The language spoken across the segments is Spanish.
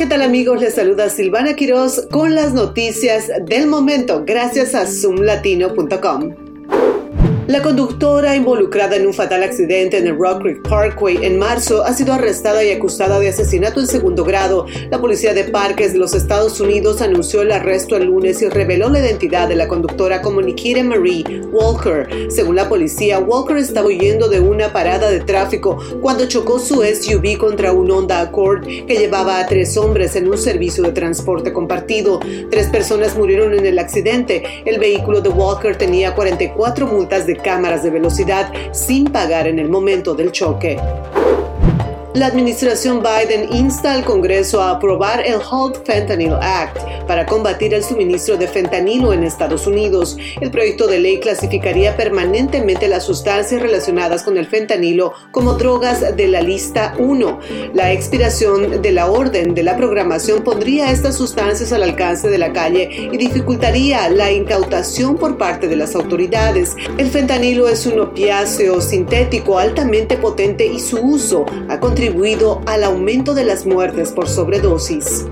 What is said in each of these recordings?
¿Qué tal amigos? Les saluda Silvana Quiroz con las noticias del momento gracias a zoomlatino.com. La conductora involucrada en un fatal accidente en el Rock Creek Parkway en marzo ha sido arrestada y acusada de asesinato en segundo grado. La policía de parques de los Estados Unidos anunció el arresto el lunes y reveló la identidad de la conductora como Nikita Marie Walker. Según la policía, Walker estaba huyendo de una parada de tráfico cuando chocó su SUV contra un Honda Accord que llevaba a tres hombres en un servicio de transporte compartido. Tres personas murieron en el accidente. El vehículo de Walker tenía 44 multas de cámaras de velocidad sin pagar en el momento del choque. La administración Biden insta al Congreso a aprobar el Halt Fentanyl Act para combatir el suministro de fentanilo en Estados Unidos. El proyecto de ley clasificaría permanentemente las sustancias relacionadas con el fentanilo como drogas de la lista 1. La expiración de la orden de la programación pondría estas sustancias al alcance de la calle y dificultaría la incautación por parte de las autoridades. El fentanilo es un opiáceo sintético altamente potente y su uso ha al aumento de las muertes por sobredosis.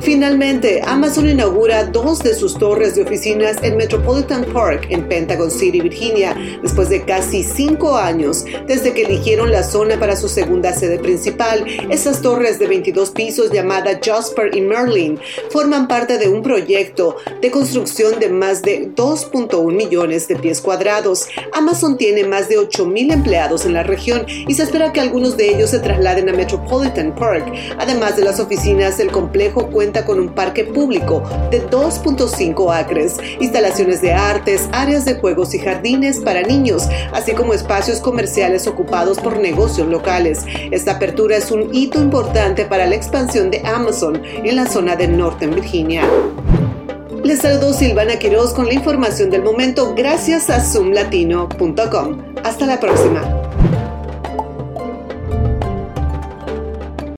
Finalmente, Amazon inaugura dos de sus torres de oficinas en Metropolitan Park, en Pentagon City, Virginia, después de casi cinco años desde que eligieron la zona para su segunda sede principal. Esas torres de 22 pisos llamada Jasper y Merlin forman parte de un proyecto de construcción de más de 2.1 millones de pies cuadrados. Amazon tiene más de 8.000 empleados en la región y se espera que algunos de ellos se trasladen a Metropolitan Park. Además de las oficinas, el complejo con un parque público de 2.5 acres, instalaciones de artes, áreas de juegos y jardines para niños, así como espacios comerciales ocupados por negocios locales. Esta apertura es un hito importante para la expansión de Amazon en la zona de Northern Virginia. Les saludo Silvana Quiroz con la información del momento gracias a zoomlatino.com. Hasta la próxima.